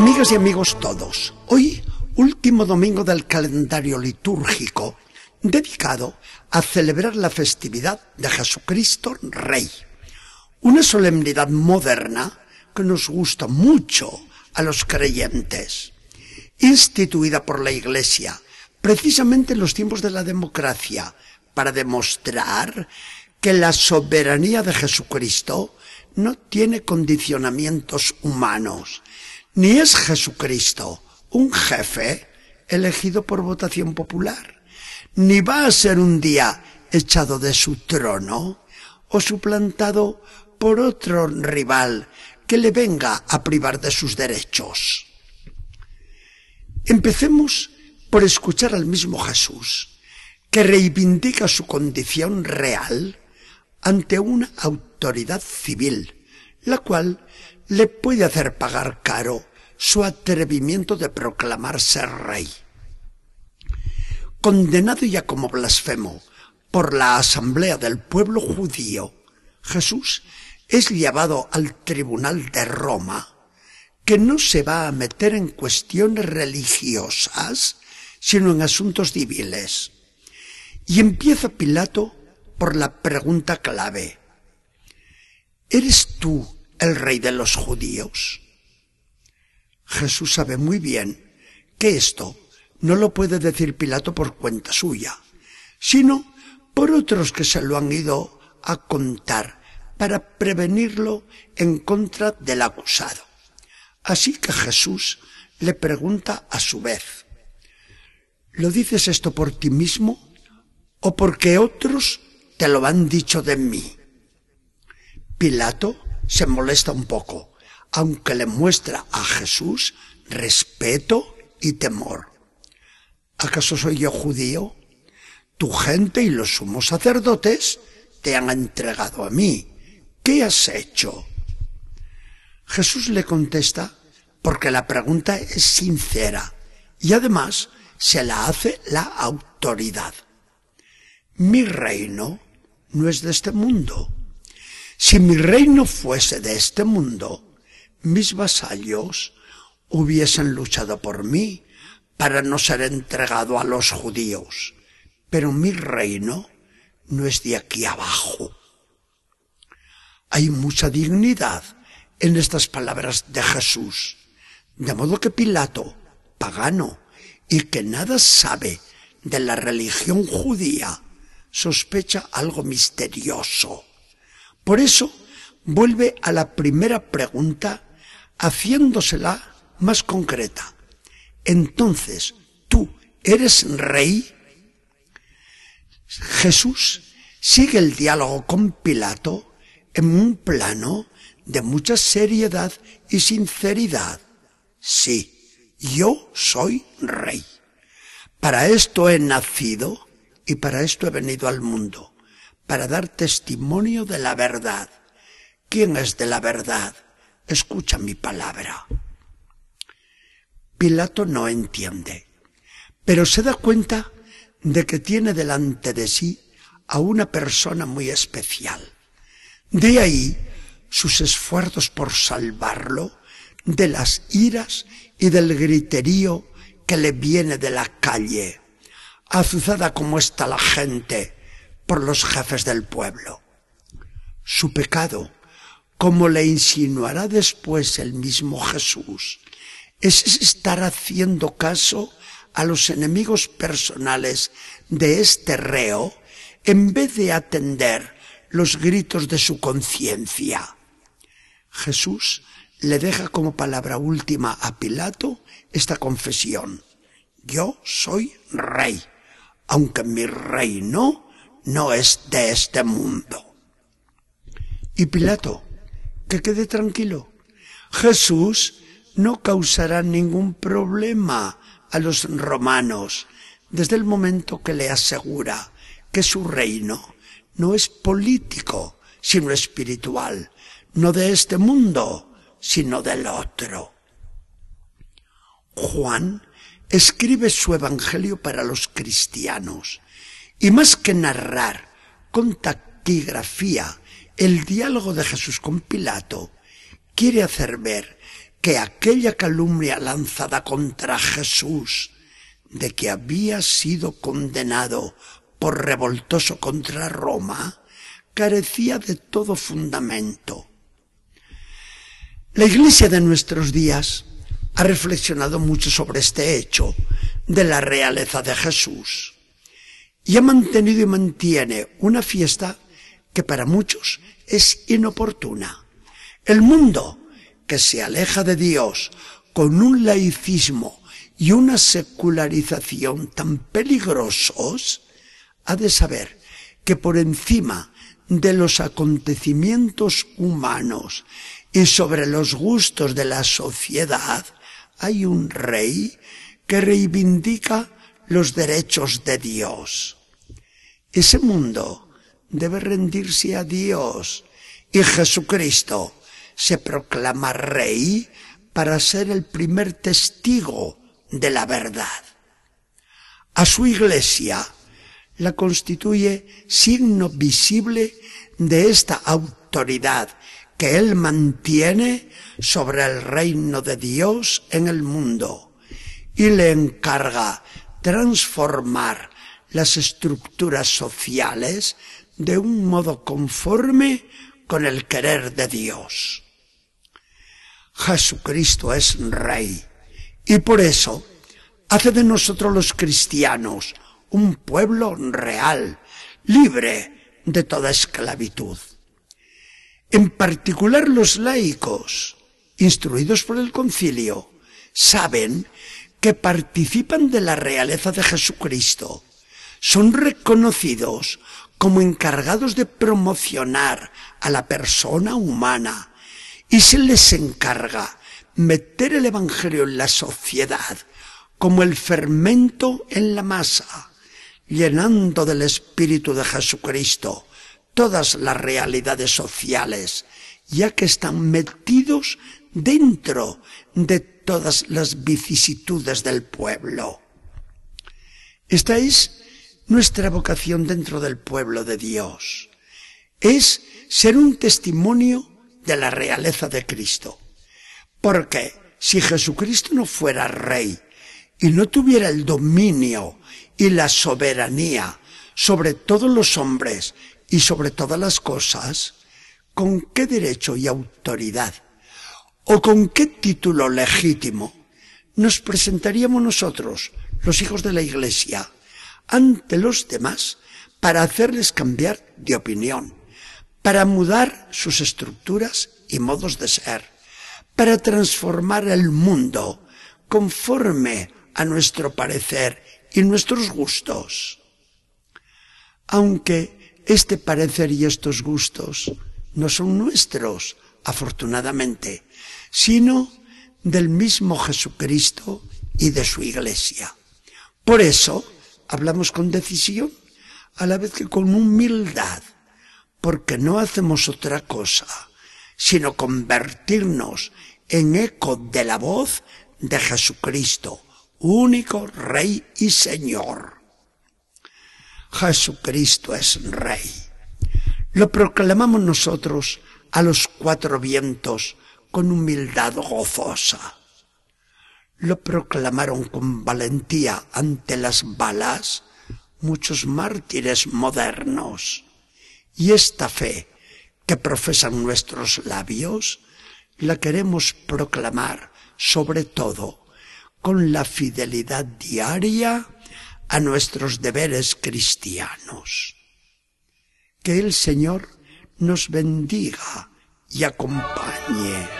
Amigas y amigos todos, hoy último domingo del calendario litúrgico dedicado a celebrar la festividad de Jesucristo Rey, una solemnidad moderna que nos gusta mucho a los creyentes, instituida por la Iglesia precisamente en los tiempos de la democracia para demostrar que la soberanía de Jesucristo no tiene condicionamientos humanos, ni es Jesucristo un jefe elegido por votación popular, ni va a ser un día echado de su trono o suplantado por otro rival que le venga a privar de sus derechos. Empecemos por escuchar al mismo Jesús, que reivindica su condición real ante una autoridad civil, la cual le puede hacer pagar caro su atrevimiento de proclamarse rey. Condenado ya como blasfemo por la asamblea del pueblo judío, Jesús es llevado al tribunal de Roma, que no se va a meter en cuestiones religiosas, sino en asuntos civiles. Y empieza Pilato por la pregunta clave. ¿Eres tú el rey de los judíos? Jesús sabe muy bien que esto no lo puede decir Pilato por cuenta suya, sino por otros que se lo han ido a contar para prevenirlo en contra del acusado. Así que Jesús le pregunta a su vez, ¿lo dices esto por ti mismo o porque otros te lo han dicho de mí. Pilato se molesta un poco, aunque le muestra a Jesús respeto y temor. ¿Acaso soy yo judío? Tu gente y los sumos sacerdotes te han entregado a mí. ¿Qué has hecho? Jesús le contesta porque la pregunta es sincera y además se la hace la autoridad. Mi reino no es de este mundo. Si mi reino fuese de este mundo, mis vasallos hubiesen luchado por mí para no ser entregado a los judíos. Pero mi reino no es de aquí abajo. Hay mucha dignidad en estas palabras de Jesús, de modo que Pilato, pagano y que nada sabe de la religión judía, sospecha algo misterioso. Por eso vuelve a la primera pregunta haciéndosela más concreta. Entonces, ¿tú eres rey? Jesús sigue el diálogo con Pilato en un plano de mucha seriedad y sinceridad. Sí, yo soy rey. Para esto he nacido y para esto he venido al mundo, para dar testimonio de la verdad. ¿Quién es de la verdad? Escucha mi palabra. Pilato no entiende, pero se da cuenta de que tiene delante de sí a una persona muy especial. De ahí sus esfuerzos por salvarlo de las iras y del griterío que le viene de la calle azuzada como está la gente por los jefes del pueblo. Su pecado, como le insinuará después el mismo Jesús, es estar haciendo caso a los enemigos personales de este reo en vez de atender los gritos de su conciencia. Jesús le deja como palabra última a Pilato esta confesión. Yo soy rey aunque mi reino no es de este mundo. Y Pilato, que quede tranquilo, Jesús no causará ningún problema a los romanos desde el momento que le asegura que su reino no es político, sino espiritual, no de este mundo, sino del otro. Juan escribe su Evangelio para los cristianos y más que narrar con taquigrafía el diálogo de Jesús con Pilato, quiere hacer ver que aquella calumnia lanzada contra Jesús de que había sido condenado por revoltoso contra Roma carecía de todo fundamento. La Iglesia de nuestros días ha reflexionado mucho sobre este hecho de la realeza de Jesús y ha mantenido y mantiene una fiesta que para muchos es inoportuna. El mundo que se aleja de Dios con un laicismo y una secularización tan peligrosos, ha de saber que por encima de los acontecimientos humanos y sobre los gustos de la sociedad hay un rey que reivindica los derechos de Dios. Ese mundo debe rendirse a Dios y Jesucristo se proclama rey para ser el primer testigo de la verdad. A su iglesia la constituye signo visible de esta autoridad que él mantiene sobre el reino de Dios en el mundo y le encarga transformar las estructuras sociales de un modo conforme con el querer de Dios. Jesucristo es Rey. Y por eso hace de nosotros los cristianos un pueblo real, libre de toda esclavitud. En particular los laicos, instruidos por el concilio, saben que participan de la realeza de Jesucristo. Son reconocidos como encargados de promocionar a la persona humana y se les encarga meter el Evangelio en la sociedad como el fermento en la masa, llenando del Espíritu de Jesucristo todas las realidades sociales, ya que están metidos dentro de todas las vicisitudes del pueblo. Esta es nuestra vocación dentro del pueblo de Dios. Es ser un testimonio de la realeza de Cristo. Porque si Jesucristo no fuera rey y no tuviera el dominio y la soberanía sobre todos los hombres y sobre todas las cosas, ¿con qué derecho y autoridad o con qué título legítimo nos presentaríamos nosotros, los hijos de la Iglesia, ante los demás para hacerles cambiar de opinión? para mudar sus estructuras y modos de ser, para transformar el mundo conforme a nuestro parecer y nuestros gustos. Aunque este parecer y estos gustos no son nuestros, afortunadamente, sino del mismo Jesucristo y de su iglesia. Por eso hablamos con decisión, a la vez que con humildad, porque no hacemos otra cosa, sino convertirnos en eco de la voz de Jesucristo, único Rey y Señor. Jesucristo es Rey. Lo proclamamos nosotros a los cuatro vientos con humildad gozosa. Lo proclamaron con valentía ante las balas muchos mártires modernos y esta fe que profesan nuestros labios, la queremos proclamar sobre todo con la fidelidad diaria a nuestros deberes cristianos. Que el Señor nos bendiga y acompañe.